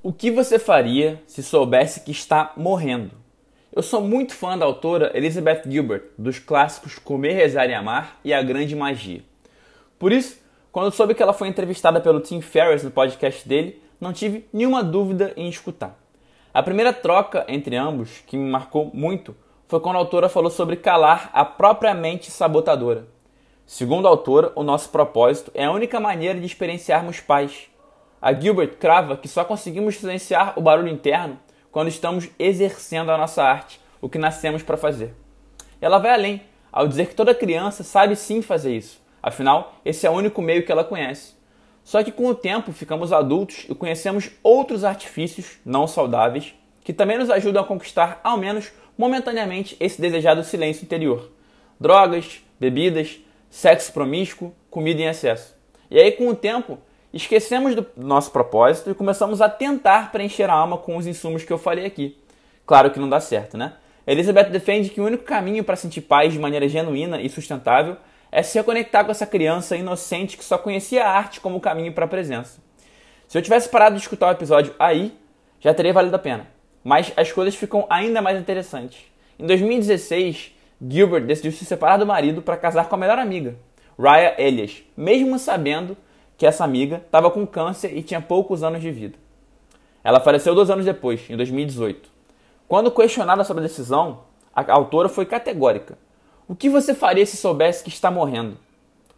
O que você faria se soubesse que está morrendo? Eu sou muito fã da autora Elizabeth Gilbert, dos clássicos Comer, Rezar e Amar e A Grande Magia. Por isso, quando soube que ela foi entrevistada pelo Tim Ferriss no podcast dele, não tive nenhuma dúvida em escutar. A primeira troca entre ambos, que me marcou muito, foi quando a autora falou sobre calar a própria mente sabotadora. Segundo a autora, o nosso propósito é a única maneira de experienciarmos paz a Gilbert crava que só conseguimos silenciar o barulho interno quando estamos exercendo a nossa arte, o que nascemos para fazer. Ela vai além, ao dizer que toda criança sabe sim fazer isso, afinal, esse é o único meio que ela conhece. Só que com o tempo ficamos adultos e conhecemos outros artifícios não saudáveis que também nos ajudam a conquistar, ao menos momentaneamente, esse desejado silêncio interior. Drogas, bebidas, sexo promíscuo, comida em excesso. E aí, com o tempo, esquecemos do nosso propósito e começamos a tentar preencher a alma com os insumos que eu falei aqui. Claro que não dá certo, né? Elizabeth defende que o único caminho para sentir paz de maneira genuína e sustentável é se reconectar com essa criança inocente que só conhecia a arte como caminho para a presença. Se eu tivesse parado de escutar o episódio aí, já teria valido a pena. Mas as coisas ficam ainda mais interessantes. Em 2016, Gilbert decidiu se separar do marido para casar com a melhor amiga, Raya Elias, mesmo sabendo que essa amiga estava com câncer e tinha poucos anos de vida. Ela faleceu dois anos depois, em 2018. Quando questionada sobre a decisão, a autora foi categórica. O que você faria se soubesse que está morrendo?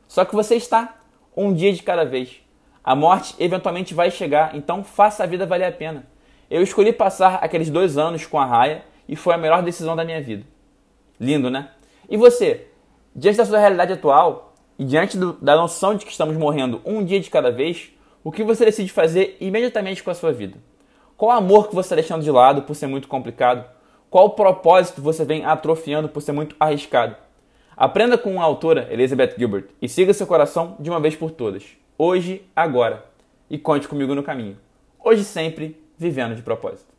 Só que você está, um dia de cada vez. A morte eventualmente vai chegar, então faça a vida valer a pena. Eu escolhi passar aqueles dois anos com a Raia e foi a melhor decisão da minha vida. Lindo, né? E você? Diante da sua realidade atual, e diante do, da noção de que estamos morrendo um dia de cada vez, o que você decide fazer imediatamente com a sua vida? Qual amor que você está deixando de lado por ser muito complicado? Qual propósito você vem atrofiando por ser muito arriscado? Aprenda com a autora Elizabeth Gilbert e siga seu coração de uma vez por todas. Hoje, agora. E conte comigo no caminho. Hoje sempre, vivendo de propósito.